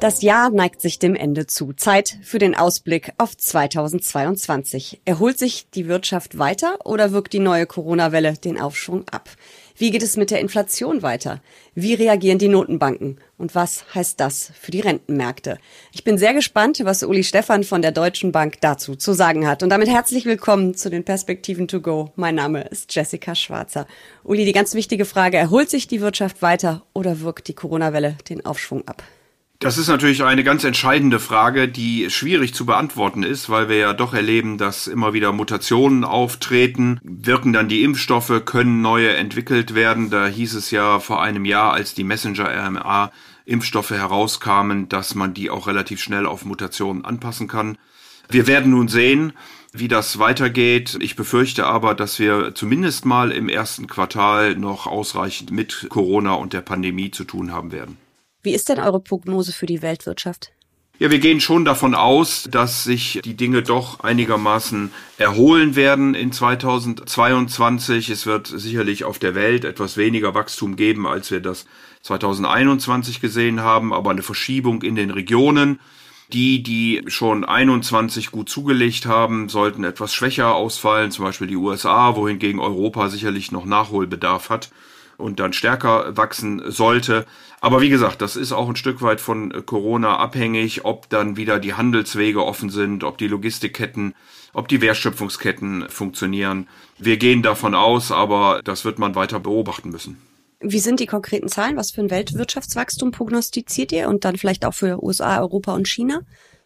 Das Jahr neigt sich dem Ende zu. Zeit für den Ausblick auf 2022. Erholt sich die Wirtschaft weiter oder wirkt die neue Corona-Welle den Aufschwung ab? Wie geht es mit der Inflation weiter? Wie reagieren die Notenbanken? Und was heißt das für die Rentenmärkte? Ich bin sehr gespannt, was Uli Stefan von der Deutschen Bank dazu zu sagen hat. Und damit herzlich willkommen zu den Perspektiven to go. Mein Name ist Jessica Schwarzer. Uli, die ganz wichtige Frage, erholt sich die Wirtschaft weiter oder wirkt die Corona-Welle den Aufschwung ab? Das ist natürlich eine ganz entscheidende Frage, die schwierig zu beantworten ist, weil wir ja doch erleben, dass immer wieder Mutationen auftreten. Wirken dann die Impfstoffe, können neue entwickelt werden. Da hieß es ja vor einem Jahr, als die Messenger-RNA Impfstoffe herauskamen, dass man die auch relativ schnell auf Mutationen anpassen kann. Wir werden nun sehen, wie das weitergeht. Ich befürchte aber, dass wir zumindest mal im ersten Quartal noch ausreichend mit Corona und der Pandemie zu tun haben werden. Wie ist denn eure Prognose für die Weltwirtschaft? Ja, wir gehen schon davon aus, dass sich die Dinge doch einigermaßen erholen werden in 2022. Es wird sicherlich auf der Welt etwas weniger Wachstum geben, als wir das 2021 gesehen haben, aber eine Verschiebung in den Regionen. Die, die schon 21 gut zugelegt haben, sollten etwas schwächer ausfallen, zum Beispiel die USA, wohingegen Europa sicherlich noch Nachholbedarf hat und dann stärker wachsen sollte. Aber wie gesagt, das ist auch ein Stück weit von Corona abhängig, ob dann wieder die Handelswege offen sind, ob die Logistikketten, ob die Wertschöpfungsketten funktionieren. Wir gehen davon aus, aber das wird man weiter beobachten müssen. Wie sind die konkreten Zahlen? Was für ein Weltwirtschaftswachstum prognostiziert ihr und dann vielleicht auch für USA, Europa und China?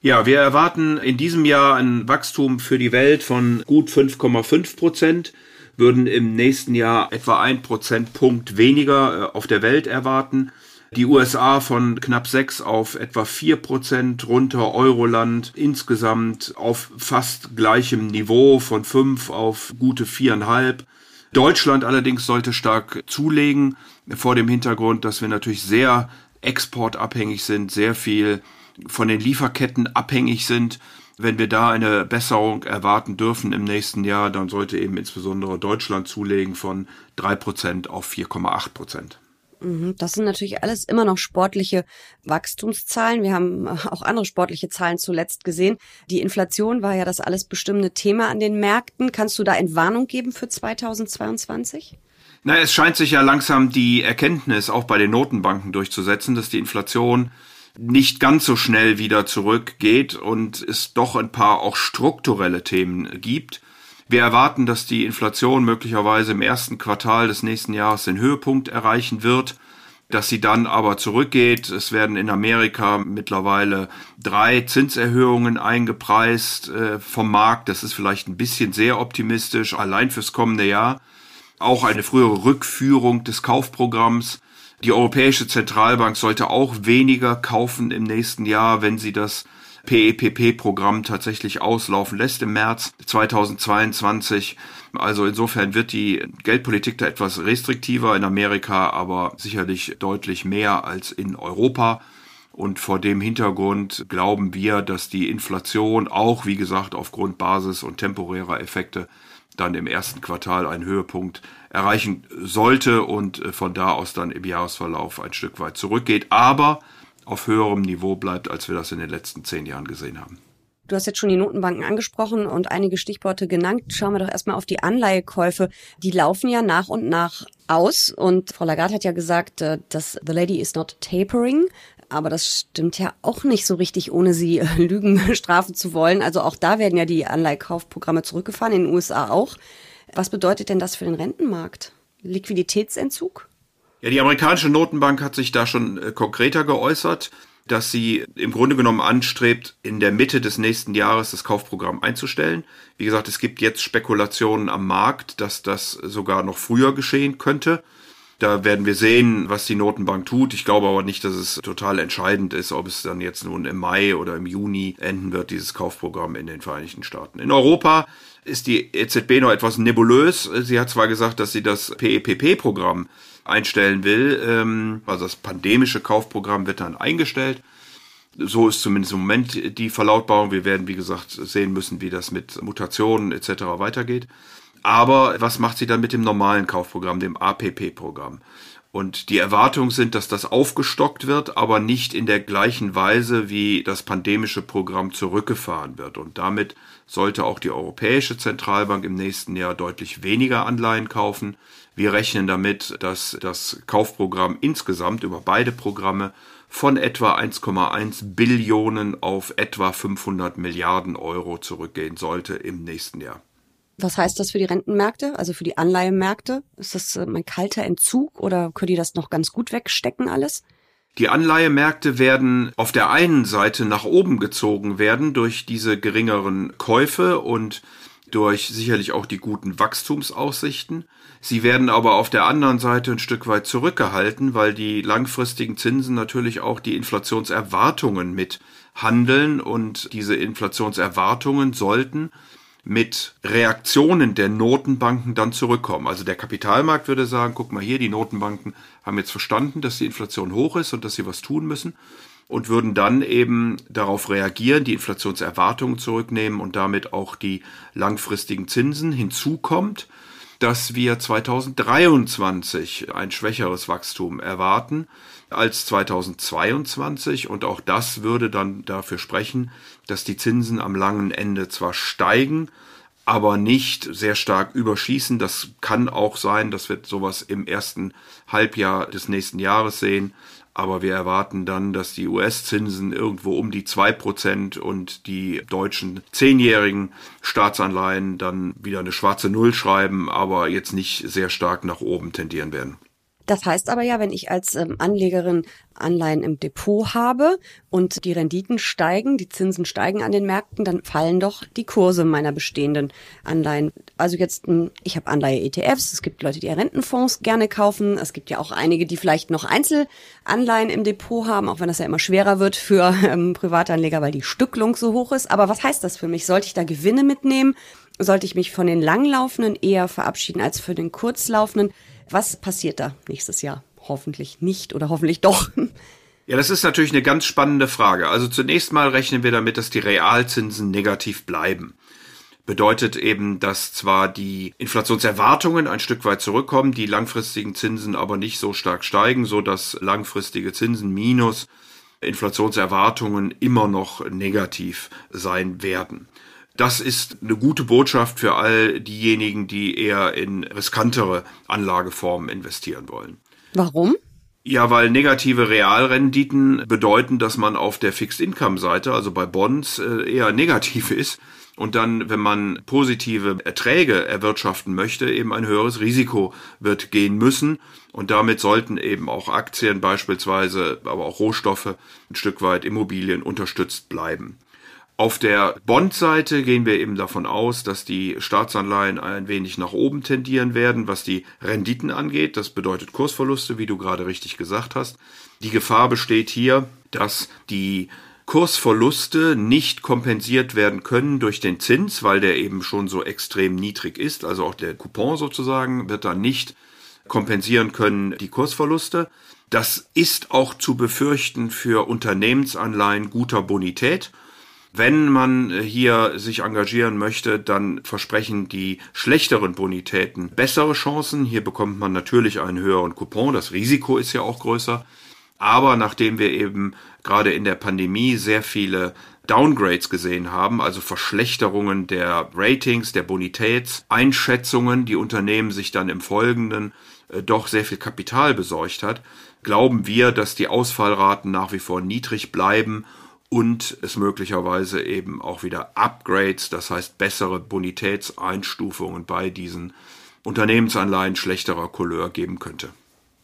Ja, wir erwarten in diesem Jahr ein Wachstum für die Welt von gut 5,5 Prozent würden im nächsten Jahr etwa ein Prozentpunkt weniger äh, auf der Welt erwarten. Die USA von knapp sechs auf etwa vier Prozent runter, Euroland insgesamt auf fast gleichem Niveau von fünf auf gute viereinhalb. Deutschland allerdings sollte stark zulegen, vor dem Hintergrund, dass wir natürlich sehr exportabhängig sind, sehr viel von den Lieferketten abhängig sind. Wenn wir da eine Besserung erwarten dürfen im nächsten Jahr, dann sollte eben insbesondere Deutschland zulegen von drei Prozent auf 4,8 Prozent. Mhm, das sind natürlich alles immer noch sportliche Wachstumszahlen. Wir haben auch andere sportliche Zahlen zuletzt gesehen. Die Inflation war ja das alles bestimmende Thema an den Märkten. Kannst du da Entwarnung geben für 2022? Na, es scheint sich ja langsam die Erkenntnis auch bei den Notenbanken durchzusetzen, dass die Inflation nicht ganz so schnell wieder zurückgeht und es doch ein paar auch strukturelle Themen gibt. Wir erwarten, dass die Inflation möglicherweise im ersten Quartal des nächsten Jahres den Höhepunkt erreichen wird, dass sie dann aber zurückgeht. Es werden in Amerika mittlerweile drei Zinserhöhungen eingepreist äh, vom Markt. Das ist vielleicht ein bisschen sehr optimistisch, allein fürs kommende Jahr. Auch eine frühere Rückführung des Kaufprogramms die Europäische Zentralbank sollte auch weniger kaufen im nächsten Jahr, wenn sie das PEPP-Programm tatsächlich auslaufen lässt im März 2022. Also insofern wird die Geldpolitik da etwas restriktiver in Amerika, aber sicherlich deutlich mehr als in Europa. Und vor dem Hintergrund glauben wir, dass die Inflation auch, wie gesagt, aufgrund Basis- und temporärer Effekte dann im ersten Quartal einen Höhepunkt erreichen sollte und äh, von da aus dann im Jahresverlauf ein Stück weit zurückgeht, aber auf höherem Niveau bleibt, als wir das in den letzten zehn Jahren gesehen haben. Du hast jetzt schon die Notenbanken angesprochen und einige Stichworte genannt. Schauen wir doch erstmal auf die Anleihekäufe. Die laufen ja nach und nach aus. Und Frau Lagarde hat ja gesagt, äh, dass the lady is not tapering. Aber das stimmt ja auch nicht so richtig, ohne sie äh, Lügen strafen zu wollen. Also auch da werden ja die Anleihekaufprogramme zurückgefahren, in den USA auch. Was bedeutet denn das für den Rentenmarkt? Liquiditätsentzug? Ja, die amerikanische Notenbank hat sich da schon äh, konkreter geäußert, dass sie im Grunde genommen anstrebt, in der Mitte des nächsten Jahres das Kaufprogramm einzustellen. Wie gesagt, es gibt jetzt Spekulationen am Markt, dass das sogar noch früher geschehen könnte. Da werden wir sehen, was die Notenbank tut. Ich glaube aber nicht, dass es total entscheidend ist, ob es dann jetzt nun im Mai oder im Juni enden wird, dieses Kaufprogramm in den Vereinigten Staaten. In Europa ist die EZB noch etwas nebulös. Sie hat zwar gesagt, dass sie das PEPP-Programm einstellen will, ähm, also das pandemische Kaufprogramm wird dann eingestellt. So ist zumindest im Moment die Verlautbarung. Wir werden, wie gesagt, sehen müssen, wie das mit Mutationen etc. weitergeht. Aber was macht sie dann mit dem normalen Kaufprogramm, dem APP-Programm? Und die Erwartungen sind, dass das aufgestockt wird, aber nicht in der gleichen Weise, wie das pandemische Programm zurückgefahren wird. Und damit sollte auch die Europäische Zentralbank im nächsten Jahr deutlich weniger Anleihen kaufen. Wir rechnen damit, dass das Kaufprogramm insgesamt über beide Programme von etwa 1,1 Billionen auf etwa 500 Milliarden Euro zurückgehen sollte im nächsten Jahr. Was heißt das für die Rentenmärkte, also für die Anleihemärkte? Ist das äh, ein kalter Entzug oder können die das noch ganz gut wegstecken alles? Die Anleihemärkte werden auf der einen Seite nach oben gezogen werden durch diese geringeren Käufe und durch sicherlich auch die guten Wachstumsaussichten. Sie werden aber auf der anderen Seite ein Stück weit zurückgehalten, weil die langfristigen Zinsen natürlich auch die Inflationserwartungen mit handeln und diese Inflationserwartungen sollten mit Reaktionen der Notenbanken dann zurückkommen. Also der Kapitalmarkt würde sagen, guck mal hier, die Notenbanken haben jetzt verstanden, dass die Inflation hoch ist und dass sie was tun müssen und würden dann eben darauf reagieren, die Inflationserwartungen zurücknehmen und damit auch die langfristigen Zinsen. Hinzu kommt, dass wir 2023 ein schwächeres Wachstum erwarten als 2022 und auch das würde dann dafür sprechen, dass die Zinsen am langen Ende zwar steigen, aber nicht sehr stark überschießen. Das kann auch sein, dass wir sowas im ersten Halbjahr des nächsten Jahres sehen. Aber wir erwarten dann, dass die US-Zinsen irgendwo um die zwei Prozent und die deutschen zehnjährigen Staatsanleihen dann wieder eine schwarze Null schreiben, aber jetzt nicht sehr stark nach oben tendieren werden. Das heißt aber ja, wenn ich als ähm, Anlegerin Anleihen im Depot habe und die Renditen steigen, die Zinsen steigen an den Märkten, dann fallen doch die Kurse meiner bestehenden Anleihen. Also jetzt, ich habe Anleihe-ETFs, es gibt Leute, die Rentenfonds gerne kaufen, es gibt ja auch einige, die vielleicht noch Einzelanleihen im Depot haben, auch wenn das ja immer schwerer wird für ähm, Privatanleger, weil die Stücklung so hoch ist. Aber was heißt das für mich? Sollte ich da Gewinne mitnehmen? Sollte ich mich von den langlaufenden eher verabschieden als für den kurzlaufenden? Was passiert da nächstes Jahr? Hoffentlich nicht oder hoffentlich doch. Ja, das ist natürlich eine ganz spannende Frage. Also zunächst mal rechnen wir damit, dass die Realzinsen negativ bleiben. Bedeutet eben, dass zwar die Inflationserwartungen ein Stück weit zurückkommen, die langfristigen Zinsen aber nicht so stark steigen, so dass langfristige Zinsen minus Inflationserwartungen immer noch negativ sein werden. Das ist eine gute Botschaft für all diejenigen, die eher in riskantere Anlageformen investieren wollen. Warum? Ja, weil negative Realrenditen bedeuten, dass man auf der Fixed-Income-Seite, also bei Bonds, äh, eher negativ ist und dann, wenn man positive Erträge erwirtschaften möchte, eben ein höheres Risiko wird gehen müssen. Und damit sollten eben auch Aktien beispielsweise, aber auch Rohstoffe, ein Stück weit Immobilien unterstützt bleiben. Auf der Bond-Seite gehen wir eben davon aus, dass die Staatsanleihen ein wenig nach oben tendieren werden, was die Renditen angeht. Das bedeutet Kursverluste, wie du gerade richtig gesagt hast. Die Gefahr besteht hier, dass die Kursverluste nicht kompensiert werden können durch den Zins, weil der eben schon so extrem niedrig ist. Also auch der Coupon sozusagen wird dann nicht kompensieren können die Kursverluste. Das ist auch zu befürchten für Unternehmensanleihen guter Bonität. Wenn man hier sich engagieren möchte, dann versprechen die schlechteren Bonitäten bessere Chancen. Hier bekommt man natürlich einen höheren Coupon. Das Risiko ist ja auch größer. Aber nachdem wir eben gerade in der Pandemie sehr viele Downgrades gesehen haben, also Verschlechterungen der Ratings, der Bonitätseinschätzungen, die Unternehmen sich dann im Folgenden äh, doch sehr viel Kapital besorgt hat, glauben wir, dass die Ausfallraten nach wie vor niedrig bleiben und es möglicherweise eben auch wieder Upgrades, das heißt bessere Bonitätseinstufungen bei diesen Unternehmensanleihen schlechterer Couleur geben könnte.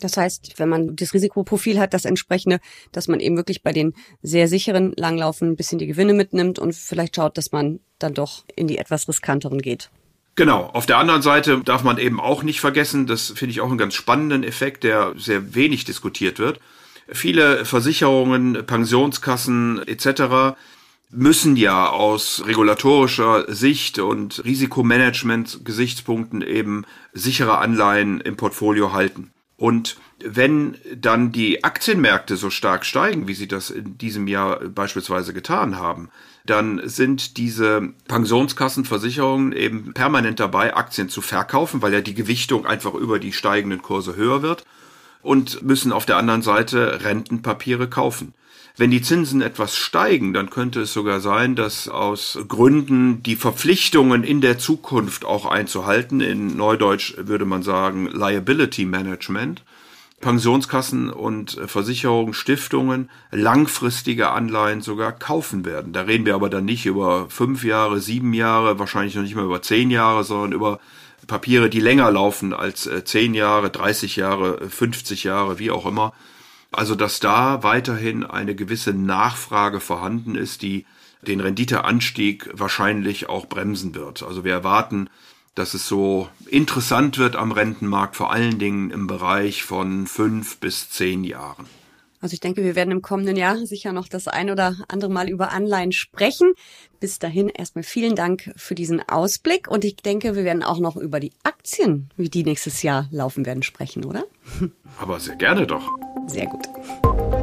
Das heißt, wenn man das Risikoprofil hat, das entsprechende, dass man eben wirklich bei den sehr sicheren Langlaufen ein bisschen die Gewinne mitnimmt und vielleicht schaut, dass man dann doch in die etwas riskanteren geht. Genau. Auf der anderen Seite darf man eben auch nicht vergessen, das finde ich auch einen ganz spannenden Effekt, der sehr wenig diskutiert wird. Viele Versicherungen, Pensionskassen etc. müssen ja aus regulatorischer Sicht und Risikomanagement-Gesichtspunkten eben sichere Anleihen im Portfolio halten. Und wenn dann die Aktienmärkte so stark steigen, wie sie das in diesem Jahr beispielsweise getan haben, dann sind diese Pensionskassenversicherungen eben permanent dabei, Aktien zu verkaufen, weil ja die Gewichtung einfach über die steigenden Kurse höher wird und müssen auf der anderen Seite Rentenpapiere kaufen. Wenn die Zinsen etwas steigen, dann könnte es sogar sein, dass aus Gründen die Verpflichtungen in der Zukunft auch einzuhalten, in Neudeutsch würde man sagen Liability Management, Pensionskassen und Versicherungen, Stiftungen langfristige Anleihen sogar kaufen werden. Da reden wir aber dann nicht über fünf Jahre, sieben Jahre, wahrscheinlich noch nicht mal über zehn Jahre, sondern über Papiere, die länger laufen als äh, zehn Jahre, 30 Jahre, 50 Jahre, wie auch immer. Also, dass da weiterhin eine gewisse Nachfrage vorhanden ist, die den Renditeanstieg wahrscheinlich auch bremsen wird. Also wir erwarten dass es so interessant wird am Rentenmarkt, vor allen Dingen im Bereich von fünf bis zehn Jahren. Also ich denke, wir werden im kommenden Jahr sicher noch das ein oder andere Mal über Anleihen sprechen. Bis dahin erstmal vielen Dank für diesen Ausblick und ich denke, wir werden auch noch über die Aktien, wie die nächstes Jahr laufen werden, sprechen, oder? Aber sehr gerne doch. Sehr gut.